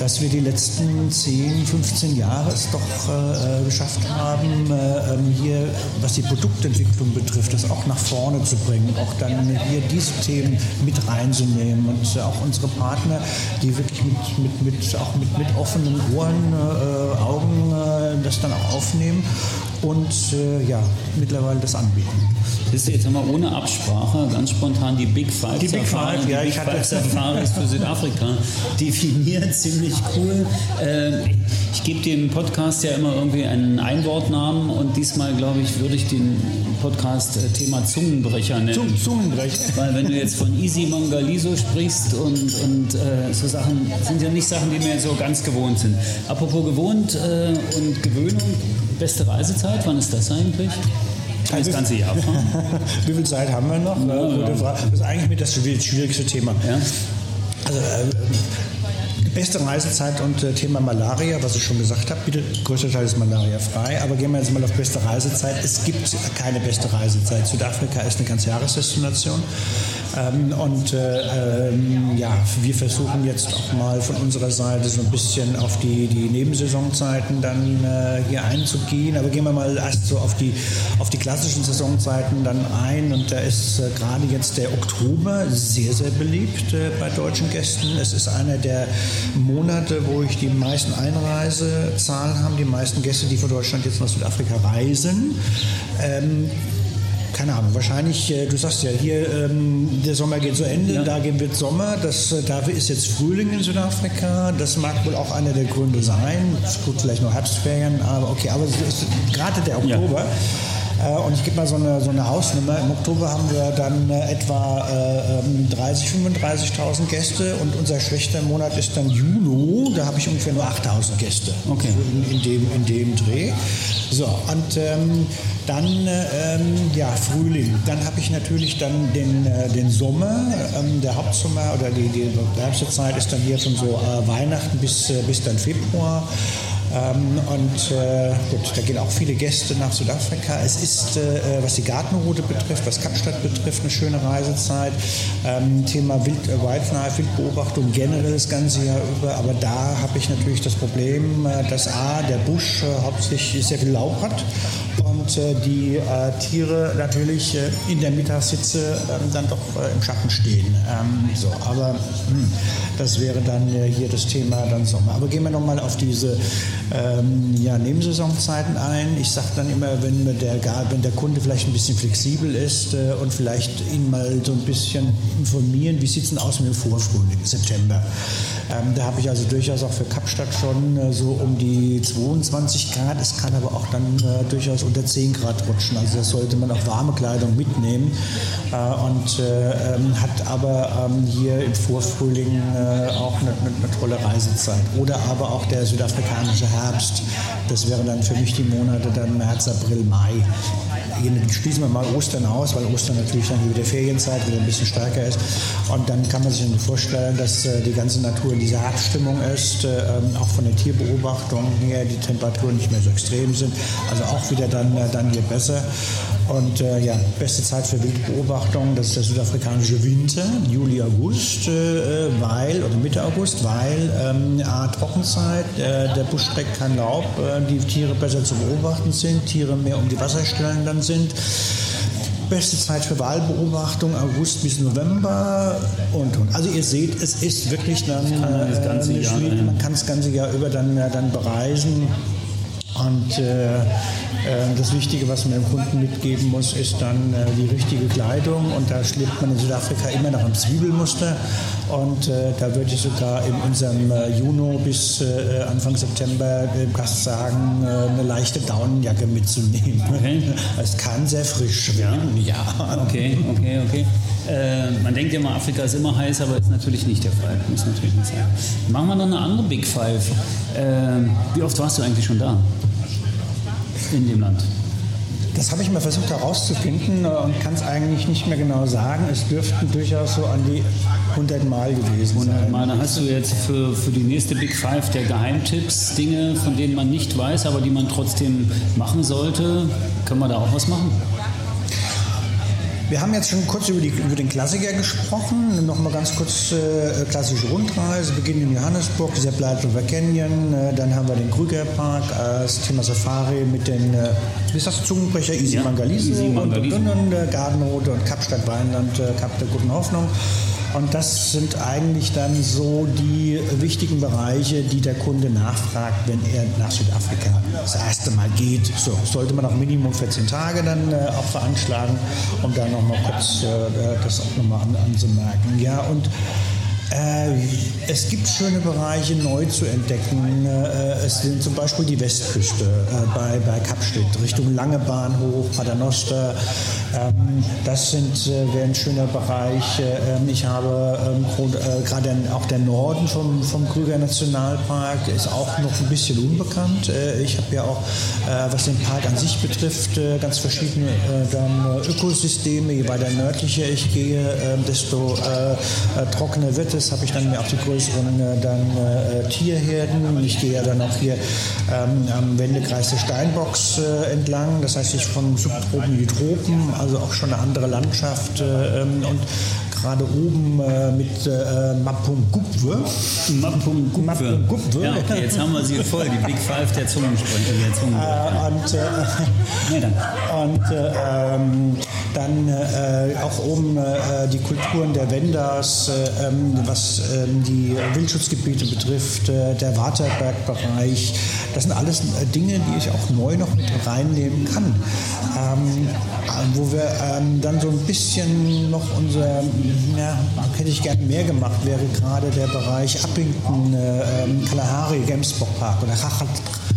dass wir die letzten 10, 15 Jahre es doch äh, geschafft haben, äh, ähm, hier, was die Produktentwicklung betrifft, das auch nach vorne zu bringen, auch dann hier diese Themen mit reinzunehmen und auch unsere Partner, die wirklich mit, mit, mit, auch mit, mit offenen Ohren, Augen das dann auch aufnehmen und äh, ja, mittlerweile das anbieten. Das ist jetzt einmal ohne Absprache, ganz spontan die Big Five die Big Safari, Five, ja, die Big Five Safaris für Südafrika definiert, ziemlich cool. Äh, ich gebe dem Podcast ja immer irgendwie einen Einwortnamen und diesmal, glaube ich, würde ich den Podcast äh, Thema Zungenbrecher nennen. Zungenbrecher. Weil wenn du jetzt von Easy Mongaliso sprichst und, und äh, so Sachen, sind ja nicht Sachen, die mir so ganz gewohnt sind. Apropos gewohnt äh, und Gewöhnung, beste Reisezeit, wann ist das eigentlich? Das ganze Jahr fahren? Wie viel Zeit haben wir noch? Ja, ja. Das ist eigentlich mit das schwierigste Thema. Ja? Also, äh, beste Reisezeit und äh, Thema Malaria, was ich schon gesagt habe, bitte größtenteils Malaria frei. Aber gehen wir jetzt mal auf beste Reisezeit. Es gibt keine beste Reisezeit. Südafrika ist eine ganz Jahresdestination. Ähm, und äh, ähm, ja, wir versuchen jetzt auch mal von unserer Seite so ein bisschen auf die, die Nebensaisonzeiten dann äh, hier einzugehen. Aber gehen wir mal erst so auf die, auf die klassischen Saisonzeiten dann ein. Und da ist äh, gerade jetzt der Oktober sehr, sehr beliebt äh, bei deutschen Gästen. Es ist einer der Monate, wo ich die meisten Einreisezahlen habe, die meisten Gäste, die von Deutschland jetzt nach Südafrika reisen. Ähm, keine Ahnung, wahrscheinlich, äh, du sagst ja, hier ähm, der Sommer geht zu Ende, ja. da wird Sommer, das, äh, dafür ist jetzt Frühling in Südafrika, das mag wohl auch einer der Gründe sein, gut, vielleicht noch Herbstferien, aber okay, aber gerade der Oktober. Ja. Äh, und ich gebe mal so eine, so eine Hausnummer. Im Oktober haben wir dann äh, etwa 30, äh, 35.000 ähm, Gäste und unser schlechter Monat ist dann Juni. Da habe ich ungefähr nur 8.000 Gäste okay. in, in, dem, in dem Dreh. So, und ähm, dann ähm, ja, Frühling. Dann habe ich natürlich dann den, äh, den Sommer. Ähm, der Hauptsommer oder die, die Herbstzeit ist dann hier von so äh, Weihnachten bis, äh, bis dann Februar. Ähm, und äh, gut, da gehen auch viele Gäste nach Südafrika. Es ist, äh, was die Gartenroute betrifft, was Kapstadt betrifft, eine schöne Reisezeit. Ähm, Thema Wild, äh, Wildlife, Wildbeobachtung generell das ganze Jahr über. Aber da habe ich natürlich das Problem, äh, dass A, der Busch äh, hauptsächlich sehr viel Laub hat und äh, die Tiere natürlich in der Mittagssitze ähm, dann doch im Schatten stehen. Ähm, so, aber hm, das wäre dann hier das Thema dann Sommer. Aber gehen wir nochmal auf diese ähm, ja, Nebensaisonzeiten ein. Ich sage dann immer, wenn der, wenn der Kunde vielleicht ein bisschen flexibel ist äh, und vielleicht ihn mal so ein bisschen informieren, wie sieht es denn aus mit dem Vorfrühling, September. Ähm, da habe ich also durchaus auch für Kapstadt schon äh, so um die 22 Grad. Es kann aber auch dann äh, durchaus unter 10 Grad rutschen. Also da sollte man auch warme Kleidung mitnehmen äh, und äh, ähm, hat aber ähm, hier im Vorfrühling äh, auch eine, eine, tolle Reisezeit. Oder aber auch der südafrikanische Herbst. Das wäre dann für mich die Monate dann März, April, Mai. Hier schließen wir mal Ostern aus, weil Ostern natürlich dann wieder Ferienzeit wieder ein bisschen stärker ist. Und dann kann man sich vorstellen, dass äh, die ganze Natur in dieser Herbststimmung ist, äh, ähm, auch von der Tierbeobachtung her die Temperaturen nicht mehr so extrem sind. Also auch wieder dann, äh, dann hier besser. Und äh, ja, beste Zeit für Wildbeobachtung, das ist der südafrikanische Winter, Juli, August, äh, weil, oder Mitte August, weil ähm, A, Trockenzeit, äh, der Busch trägt kein Laub, die Tiere besser zu beobachten sind, Tiere mehr um die Wasserstellen dann sind. Beste Zeit für Wahlbeobachtung, August bis November und, und. Also ihr seht, es ist wirklich dann, das ganze Jahr, man kann das ganze Jahr über dann, dann bereisen. Und äh, äh, das Wichtige, was man dem Kunden mitgeben muss, ist dann äh, die richtige Kleidung. Und da schleppt man in Südafrika immer noch im Zwiebelmuster. Und äh, da würde ich sogar in unserem äh, Juni bis äh, Anfang September dem Gast sagen, eine leichte Daunenjacke mitzunehmen. Okay. Es kann sehr frisch werden, ja. ja. Okay, okay, okay. Man denkt ja immer, Afrika ist immer heiß, aber ist natürlich nicht der Fall. Muss natürlich nicht sein. Machen wir noch eine andere Big Five. wie oft warst du eigentlich schon da? in dem Land? Das habe ich mal versucht herauszufinden und kann es eigentlich nicht mehr genau sagen. Es dürften durchaus so an die 100 Mal gewesen 100 sein. Mal. Dann hast du jetzt für, für die nächste Big Five der Geheimtipps, Dinge, von denen man nicht weiß, aber die man trotzdem machen sollte. Können wir da auch was machen? Wir haben jetzt schon kurz über, die, über den Klassiker gesprochen. Nochmal ganz kurz äh, klassische Rundreise. Beginnen in Johannesburg, dieser Blight River Canyon. Äh, dann haben wir den Krügerpark, äh, das Thema Safari mit den, äh, wie ist das, Zungenbrecher? Easy ja, Mangaliso, Easy. Und, und, und, und äh, Gartenroute und Kapstadt Weinland, äh, Kap der Guten Hoffnung. Und das sind eigentlich dann so die wichtigen Bereiche, die der Kunde nachfragt, wenn er nach Südafrika das erste Mal geht. So sollte man auch Minimum 14 Tage dann äh, auch veranschlagen, um da nochmal kurz äh, das auch nochmal an, anzumerken. Ja, und äh, es gibt schöne Bereiche neu zu entdecken. Äh, es sind zum Beispiel die Westküste äh, bei, bei Kapstadt, Richtung Langebahn hoch, Paternoster. Ähm, das sind, wäre ein schöner Bereich. Ähm, ich habe ähm, gerade auch der Norden vom, vom Krüger Nationalpark ist auch noch ein bisschen unbekannt. Ich habe ja auch, was den Park an sich betrifft, ganz verschiedene dann Ökosysteme. Je weiter nördlicher ich gehe, desto trockener wird es habe ich dann auch die größeren äh, dann, äh, Tierherden. Ich gehe ja dann auch hier ähm, am Wendekreis des Steinbocks äh, entlang. Das heißt, ich von Subtropen in die Tropen, also auch schon eine andere Landschaft. Äh, ähm, und gerade oben äh, mit äh, Mapungubwe. Mapungubwe. Mapungubwe. Ja, okay, jetzt haben wir sie voll, die Big Five der Zungensprecher. Der Zungen äh, und äh, und äh, ähm, dann äh, auch oben die Kulturen der Wendas, ähm, was ähm, die Wildschutzgebiete betrifft, der Waterbergbereich. Das sind alles Dinge, die ich auch neu noch mit reinnehmen kann. Ähm, wo wir ähm, dann so ein bisschen noch unser, ja, hätte ich gerne mehr gemacht, wäre gerade der Bereich Uppington, äh, ähm, Kalahari, Gamesbock Park oder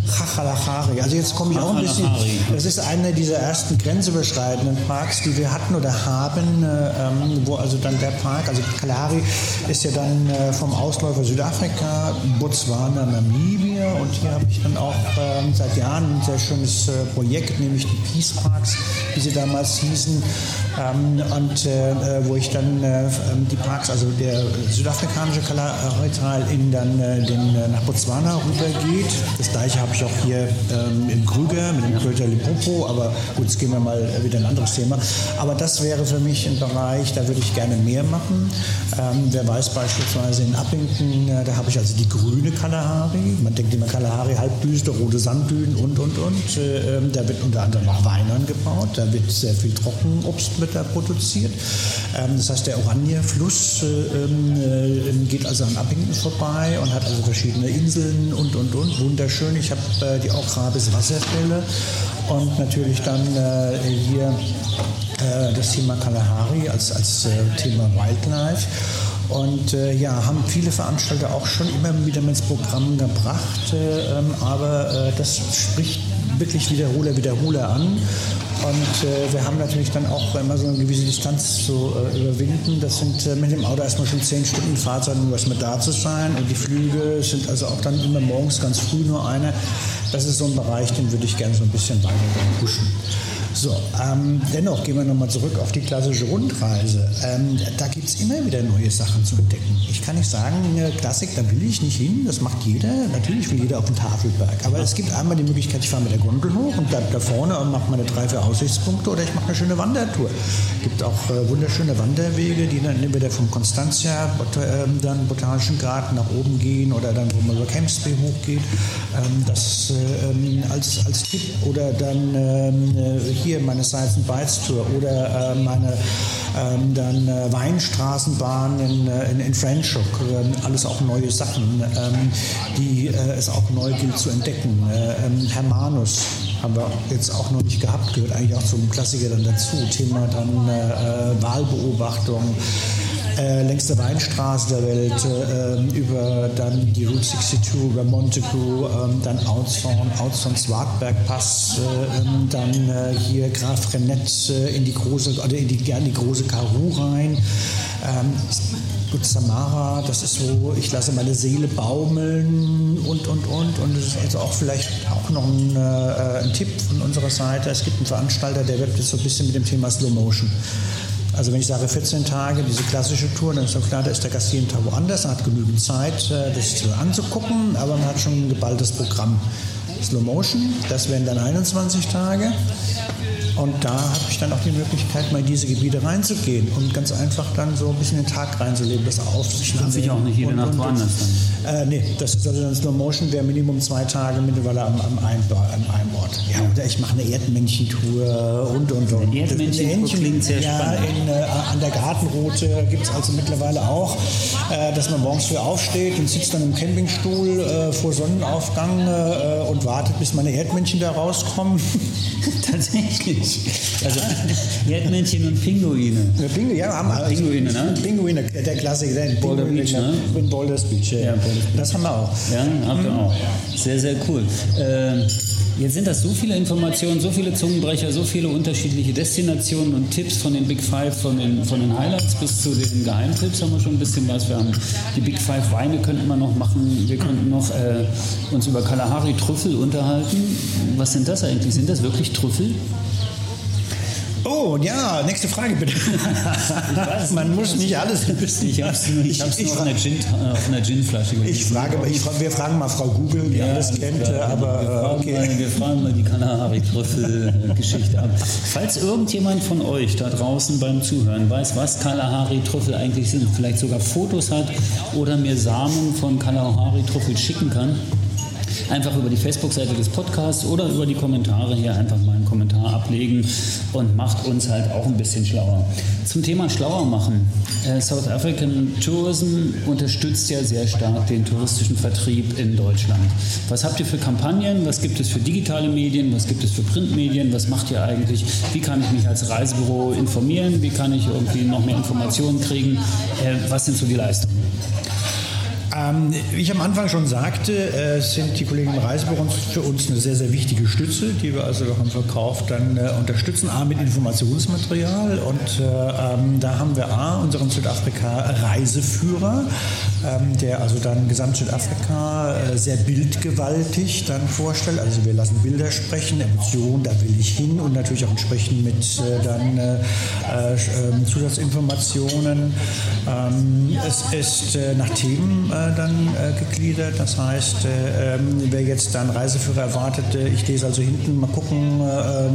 Chachalachari. Also jetzt komme ich auch ein bisschen. Das ist einer dieser ersten grenzüberschreitenden Parks, die wir hatten oder haben, äh, ähm, wo also dann der Park, also Kalahari ist ja dann äh, vom Ausläufer Südafrika, Botswana, Namibia und hier habe ich dann auch äh, seit Jahren ein sehr schönes äh, Projekt, nämlich die Peace Parks, wie sie damals hießen, ähm, und äh, äh, wo ich dann ähm, die Parks, also der südafrikanische Kalahari-Teil in dann den, nach Botswana rübergeht. Das gleiche habe ich auch hier ähm, im Krüger mit dem Kröter Limpopo, aber gut, jetzt gehen wir mal wieder ein anderes Thema. Aber das wäre für mich ein Bereich, da würde ich gerne mehr machen. Ähm, wer weiß beispielsweise in Appington, äh, da habe ich also die grüne Kalahari. Man denkt immer Kalahari, Halbwüste, rote Sanddünen und, und, und. Äh, da wird unter anderem auch Wein angebaut, da wird sehr viel Trockenobst mit da produziert. Ähm, das heißt, der Oranje-Fluss äh, ähm, äh, geht also an Appington vorbei und hat also verschiedene Inseln und, und, und. Wunderschön. Ich habe äh, die Okrabis Wasserfälle und natürlich dann äh, hier äh, das Thema Kalahari als, als äh, Thema Wildlife. Und äh, ja, haben viele Veranstalter auch schon immer wieder ins Programm gebracht, äh, ähm, aber das spricht wirklich Wiederholer, Wiederholer an. Und äh, wir haben natürlich dann auch immer so eine gewisse Distanz zu äh, überwinden. Das sind äh, mit dem Auto erstmal schon zehn Stunden Fahrzeit, um erstmal da zu sein. Und die Flüge sind also auch dann immer morgens ganz früh nur eine. Das ist so ein Bereich, den würde ich gerne so ein bisschen weiter pushen. So, ähm, dennoch gehen wir nochmal zurück auf die klassische Rundreise. Ähm, da gibt es immer wieder neue Sachen zu entdecken. Ich kann nicht sagen, Klassik, da will ich nicht hin, das macht jeder. Natürlich will jeder auf den Tafelberg. Aber es gibt einmal die Möglichkeit, ich fahre mit der Gondel hoch und bleibe da vorne und mache meine drei, vier Aussichtspunkte oder ich mache eine schöne Wandertour. Es gibt auch äh, wunderschöne Wanderwege, die dann entweder vom Konstanzia, Bot äh, dann Botanischen Garten nach oben gehen oder dann, wo man über Kempsby hochgeht. Ähm, das äh, ähm, als, als Tipp oder dann ähm, hier hier meine Science and Bites Tour oder äh, meine ähm, dann äh, Weinstraßenbahn in, äh, in, in Franschhoek. Ähm, alles auch neue Sachen, ähm, die es auch neu gilt zu entdecken. Hermanus haben wir jetzt auch noch nicht gehabt, gehört eigentlich auch zum Klassiker dann dazu. Thema dann Wahlbeobachtung äh, längste Weinstraße der Welt, äh, über dann die Route 62, über Montagu, äh, dann Outzorn, Outzorn Swartberg Pass, äh, ähm, dann äh, hier Graf Renett äh, in die große, oder in die, ja, die große Karoo rein. Ähm, Gut, Samara, das ist so, ich lasse meine Seele baumeln und, und, und. Und es ist also auch vielleicht auch noch ein, äh, ein Tipp von unserer Seite. Es gibt einen Veranstalter, der wirbt jetzt so ein bisschen mit dem Thema Slow Motion. Also wenn ich sage 14 Tage, diese klassische Tour, dann ist doch klar, da ist der Gast jeden Tag woanders, hat genügend Zeit, äh, das anzugucken, aber man hat schon ein geballtes Programm. Slow Motion, das wären dann 21 Tage. Und da habe ich dann auch die Möglichkeit, mal in diese Gebiete reinzugehen und ganz einfach dann so ein bisschen den Tag reinzuleben, das auf sich Darf ich auch nicht jede Nacht woanders dann? Äh, nee, das ist also dann Slow Motion, wäre Minimum zwei Tage mittlerweile am, am, einem, am einem Ort. Ja, oder ich mache eine Erdmännchentour und und und. Eine Erdmännchentour klingt sehr ja, spannend. In, äh, an der Gartenroute gibt es also mittlerweile auch, äh, dass man morgens früh aufsteht und sitzt dann im Campingstuhl äh, vor Sonnenaufgang äh, und wartet, bis meine Erdmännchen da rauskommen. Tatsächlich. Also Erdmännchen und Pinguine. Ja, Pingu, ja haben wir. Pinguine, ne? Pinguine, der Klassiker. Boulder Beach, ne? In Boulders Beach, ja. ja Beach. Das haben wir auch. Ja, habt ihr mhm. auch. Sehr, sehr cool. Ähm, Jetzt sind das so viele Informationen, so viele Zungenbrecher, so viele unterschiedliche Destinationen und Tipps von den Big Five, von den, von den Highlights bis zu den Geheimtipps haben wir schon ein bisschen was. Wir haben die Big Five Weine könnten wir noch machen. Wir könnten noch äh, uns über Kalahari Trüffel unterhalten. Was sind das eigentlich? Sind das wirklich Trüffel? Oh, ja, nächste Frage bitte. Man muss nicht alles wissen. Ich habe es nur, ich, ich, auf, Gin, äh, auf einer Ginflasche Ich frage, ich, wir fragen mal Frau Google, die ja, alles kennt, fragen, aber wir fragen, okay. mal, wir fragen mal die Kalahari-Trüffel-Geschichte ab. Falls irgendjemand von euch da draußen beim Zuhören weiß, was Kalahari-Trüffel eigentlich sind, vielleicht sogar Fotos hat oder mir Samen von Kalahari-Trüffel schicken kann, einfach über die Facebook-Seite des Podcasts oder über die Kommentare hier einfach mal einen Kommentar ablegen und macht uns halt auch ein bisschen schlauer. Zum Thema schlauer machen. Äh, South African Tourism unterstützt ja sehr stark den touristischen Vertrieb in Deutschland. Was habt ihr für Kampagnen? Was gibt es für digitale Medien? Was gibt es für Printmedien? Was macht ihr eigentlich? Wie kann ich mich als Reisebüro informieren? Wie kann ich irgendwie noch mehr Informationen kriegen? Äh, was sind so die Leistungen? Ähm, wie ich am Anfang schon sagte, äh, sind die Kollegen im Reisebüro für uns eine sehr, sehr wichtige Stütze, die wir also auch im Verkauf dann äh, unterstützen. A, mit Informationsmaterial und äh, ähm, da haben wir A, unseren Südafrika-Reiseführer, ähm, der also dann Gesamt Südafrika äh, sehr bildgewaltig dann vorstellt. Also wir lassen Bilder sprechen, Emotionen, da will ich hin und natürlich auch entsprechend mit äh, dann äh, Zusatzinformationen. Ähm, es ist nach Themen dann gegliedert, das heißt, ähm, wer jetzt dann Reiseführer erwartet, ich lese also hinten, mal gucken,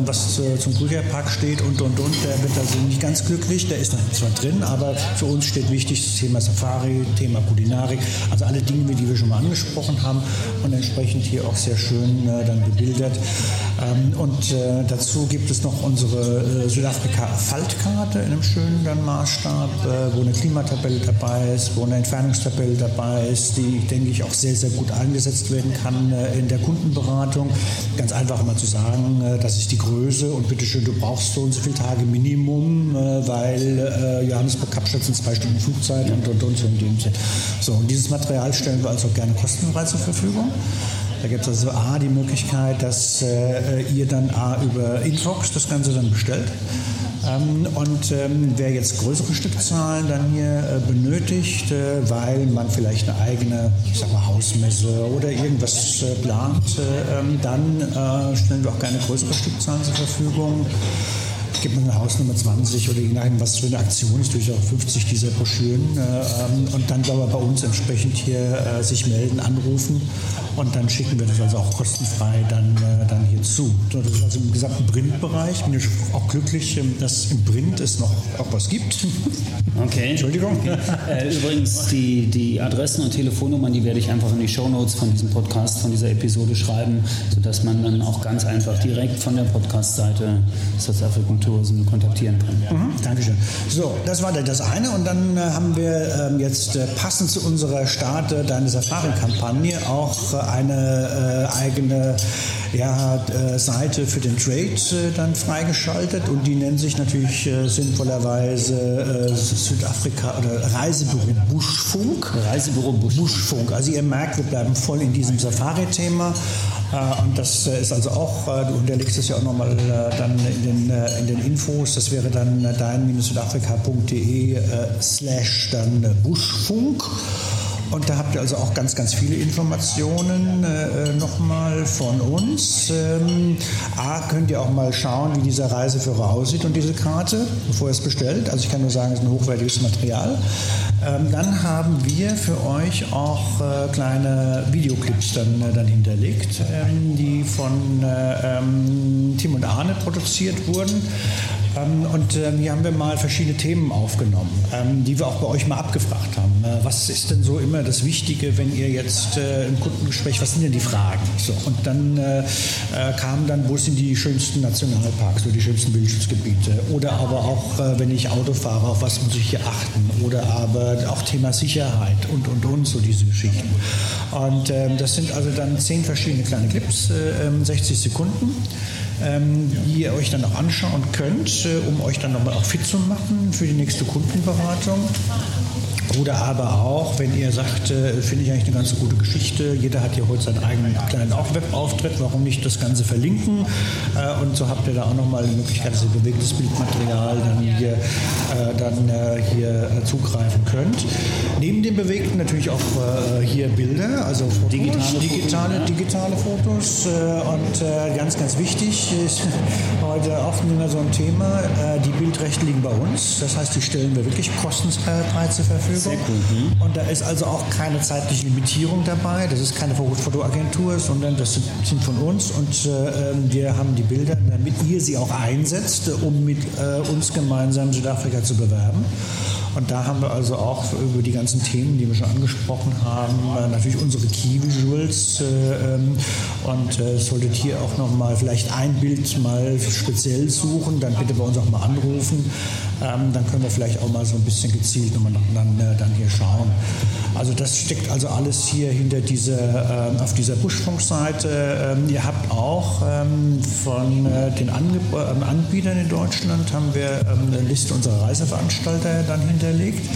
was zum Krügerpark steht und und und, der wird also nicht ganz glücklich, der ist zwar drin, aber für uns steht wichtig das Thema Safari, Thema Kulinarik, also alle Dinge, die wir schon mal angesprochen haben und entsprechend hier auch sehr schön äh, dann bebildert. Ähm, und äh, dazu gibt es noch unsere äh, Südafrika-Faltkarte in einem schönen dann Maßstab, äh, wo eine Klimatabelle dabei ist, wo eine Entfernungstabelle dabei ist, die, denke ich, auch sehr, sehr gut eingesetzt werden kann äh, in der Kundenberatung. Ganz einfach mal zu sagen, äh, das ist die Größe und bitteschön, du brauchst so und so viele Tage Minimum, weil Johannesburg-Kapstadt sind zwei Stunden Flugzeit und und und so in dem Sinne. So, und dieses Material stellen wir also gerne kostenfrei zur Verfügung. Da gibt es also A, die Möglichkeit, dass äh, ihr dann A über Infox das Ganze dann bestellt. Ähm, und ähm, wer jetzt größere Stückzahlen dann hier äh, benötigt, äh, weil man vielleicht eine eigene ich sag mal, Hausmesse oder irgendwas äh, plant, äh, ähm, dann äh, stellen wir auch gerne größere Stückzahlen zur Verfügung gibt man eine Hausnummer 20 oder je nachdem, was für eine Aktion ist, durch auch 50 dieser Broschüren. Äh, ähm, und dann, glaube ich, bei uns entsprechend hier äh, sich melden, anrufen und dann schicken wir das also auch kostenfrei dann, äh, dann hier zu. Das ist also im gesamten Printbereich. Bin ich auch glücklich, ähm, dass im Print es noch auch was gibt. Okay. Entschuldigung. Äh, übrigens, die, die Adressen und Telefonnummern, die werde ich einfach in die Shownotes von diesem Podcast, von dieser Episode schreiben, sodass man dann auch ganz einfach direkt von der Podcast-Seite South African Tourism kontaktieren kann. Mhm, Dankeschön. So, das war das eine. Und dann äh, haben wir ähm, jetzt äh, passend zu unserer Start äh, deine Safari-Kampagne auch eine äh, eigene ja, äh, Seite für den Trade äh, dann freigeschaltet und die nennt sich natürlich sinnvollerweise Südafrika oder Reisebüro Buschfunk. Reisebüro Buschfunk. Buschfunk. Also ihr merkt, wir bleiben voll in diesem Safari-Thema. Und das ist also auch, du unterlegst es ja auch nochmal dann in den, in den Infos, das wäre dann dein-südafrika.de slash dann Buschfunk. Und da habt ihr also auch ganz, ganz viele Informationen äh, nochmal von uns. Ähm, A, könnt ihr auch mal schauen, wie dieser Reiseführer aussieht und diese Karte, bevor ihr es bestellt. Also ich kann nur sagen, es ist ein hochwertiges Material. Ähm, dann haben wir für euch auch äh, kleine Videoclips dann, äh, dann hinterlegt, ähm, die von äh, ähm, Tim und Arne produziert wurden. Ähm, und ähm, hier haben wir mal verschiedene Themen aufgenommen, ähm, die wir auch bei euch mal abgefragt haben. Äh, was ist denn so immer das Wichtige, wenn ihr jetzt äh, im Kundengespräch, was sind denn die Fragen? So, und dann äh, kamen dann, wo sind die schönsten Nationalparks oder die schönsten Wildschutzgebiete? Oder aber auch, wenn ich Auto fahre, auf was muss ich hier achten? Oder aber auch Thema Sicherheit und, und, und, so diese Geschichten. Und das sind also dann zehn verschiedene kleine Clips, 60 Sekunden ähm, die ihr euch dann auch anschauen könnt, äh, um euch dann nochmal auch fit zu machen für die nächste Kundenberatung. Oder aber auch, wenn ihr sagt, äh, finde ich eigentlich eine ganz gute Geschichte, jeder hat hier heute seinen eigenen kleinen Webauftritt, warum nicht das Ganze verlinken? Äh, und so habt ihr da auch nochmal die Möglichkeit, dass ihr bewegtes Bildmaterial dann hier, äh, dann, äh, hier äh, zugreifen könnt. Neben dem Bewegten natürlich auch hier Bilder, also Fotos, digitale, digitale, Fotos, digitale Fotos. und ganz, ganz wichtig ist heute auch immer so ein Thema, die Bildrechte liegen bei uns. Das heißt, die stellen wir wirklich kostenfrei zur Verfügung. Cool. Mhm. Und da ist also auch keine zeitliche Limitierung dabei. Das ist keine Fotoagentur, sondern das sind von uns und äh, ähm, wir haben die Bilder, damit ihr sie auch einsetzt, um mit äh, uns gemeinsam Südafrika zu bewerben. Und da haben wir also auch über die ganzen Themen, die wir schon angesprochen haben, äh, natürlich unsere Key Visuals. Äh, ähm, und äh, solltet hier auch nochmal vielleicht ein Bild mal speziell suchen, dann bitte bei uns auch mal anrufen. Ähm, dann können wir vielleicht auch mal so ein bisschen gezielt nochmal dann, dann hier schauen. Also das steckt also alles hier hinter dieser, ähm, auf dieser Buschfunkseite. Ähm, ihr habt auch ähm, von äh, den Ange ähm, Anbietern in Deutschland haben wir ähm, eine Liste unserer Reiseveranstalter dann hinterlegt.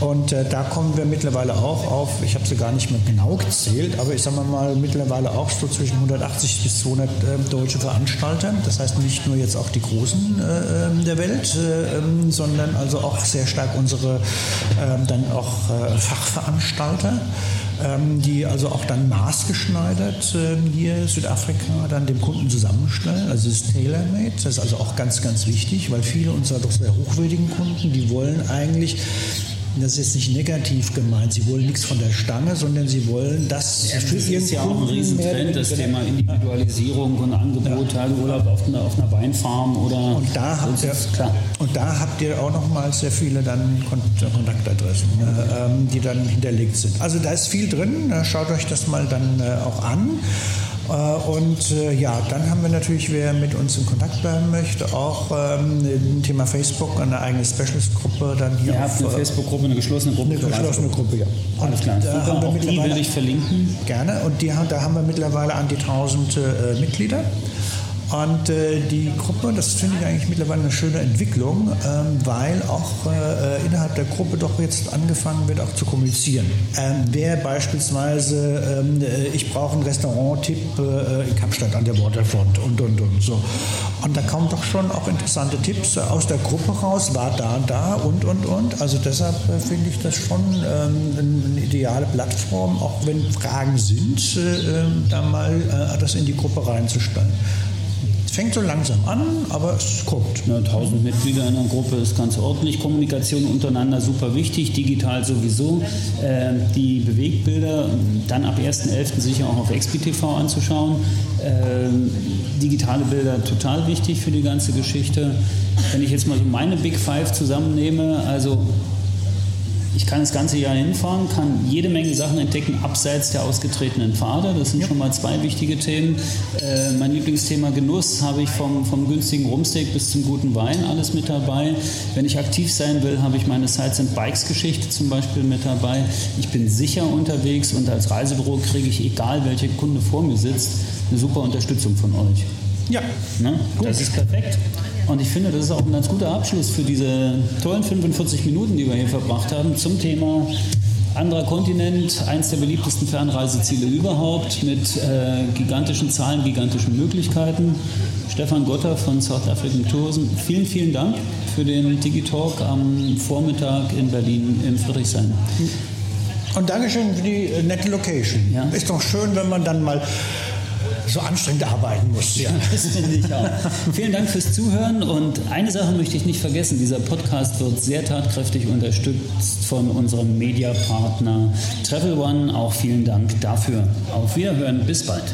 Und äh, da kommen wir mittlerweile auch auf, ich habe sie gar nicht mehr genau gezählt, aber ich sage mal mittlerweile auch so zwischen 180 bis 200 äh, deutsche Veranstalter. Das heißt nicht nur jetzt auch die Großen äh, ähm, der Welt, äh, ähm, sondern also auch sehr stark unsere ähm, dann auch äh, Fachveranstalter die also auch dann maßgeschneidert hier Südafrika dann dem Kunden zusammenstellen. Also es ist tailor-made, das ist also auch ganz, ganz wichtig, weil viele unserer doch sehr hochwertigen Kunden, die wollen eigentlich das ist nicht negativ gemeint. Sie wollen nichts von der Stange, sondern sie wollen das ja, für das ihren ist ja auch ein Riesentrend, das Thema Individualisierung und Angebot, ja. Urlaub auf einer, auf einer Weinfarm oder. Und da, habt ihr, und da habt ihr auch nochmal sehr viele dann Kontaktadressen, äh, die dann hinterlegt sind. Also da ist viel drin. Schaut euch das mal dann äh, auch an. Äh, und äh, ja, dann haben wir natürlich, wer mit uns in Kontakt bleiben möchte, auch ähm, ein Thema Facebook, eine eigene Specialist-Gruppe dann hier. Ihr habt eine äh, Facebook-Gruppe, eine geschlossene Gruppe. Eine geschlossene Gruppe, ja. Und Alles klar. Da haben wir auch die will ich verlinken. Gerne. Und die, da haben wir mittlerweile an die 1000 äh, Mitglieder. Und äh, die Gruppe, das finde ich eigentlich mittlerweile eine schöne Entwicklung, ähm, weil auch äh, innerhalb der Gruppe doch jetzt angefangen wird, auch zu kommunizieren. Ähm, wer beispielsweise, ähm, äh, ich brauche einen Restaurant-Tipp äh, in Kapstadt an der Waterfront und, und, und so. Und da kommen doch schon auch interessante Tipps aus der Gruppe raus, war da, da und, und, und. Also deshalb äh, finde ich das schon ähm, eine ideale Plattform, auch wenn Fragen sind, äh, da mal das in die Gruppe reinzustellen fängt so langsam an, aber es kommt. Ja, 1000 Mitglieder in einer Gruppe ist ganz ordentlich. Kommunikation untereinander super wichtig, digital sowieso. Äh, die Bewegbilder dann ab 1.11. sicher auch auf XPTV anzuschauen. Äh, digitale Bilder total wichtig für die ganze Geschichte. Wenn ich jetzt mal so meine Big Five zusammennehme, also ich kann das ganze Jahr hinfahren, kann jede Menge Sachen entdecken, abseits der ausgetretenen Pfade. Das sind ja. schon mal zwei wichtige Themen. Äh, mein Lieblingsthema Genuss habe ich vom, vom günstigen Rumsteak bis zum guten Wein alles mit dabei. Wenn ich aktiv sein will, habe ich meine Sites and Bikes Geschichte zum Beispiel mit dabei. Ich bin sicher unterwegs und als Reisebüro kriege ich, egal welcher Kunde vor mir sitzt, eine super Unterstützung von euch. Ja, ne? das ist perfekt. Und ich finde, das ist auch ein ganz guter Abschluss für diese tollen 45 Minuten, die wir hier verbracht haben, zum Thema anderer Kontinent, eins der beliebtesten Fernreiseziele überhaupt, mit äh, gigantischen Zahlen, gigantischen Möglichkeiten. Stefan Gotter von South African Tourism, vielen, vielen Dank für den Digitalk am Vormittag in Berlin im Friedrichshain. Und Dankeschön für die äh, nette Location. Ja? Ist doch schön, wenn man dann mal so anstrengend arbeiten muss. Ja, das finde ich auch. Vielen Dank fürs Zuhören und eine Sache möchte ich nicht vergessen. Dieser Podcast wird sehr tatkräftig unterstützt von unserem Mediapartner Travel One. Auch vielen Dank dafür. Auf Wiederhören. Bis bald.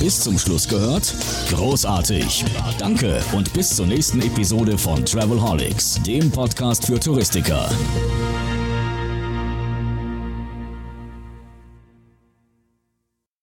Bis zum Schluss gehört? Großartig. Danke und bis zur nächsten Episode von Travelholics, dem Podcast für Touristiker.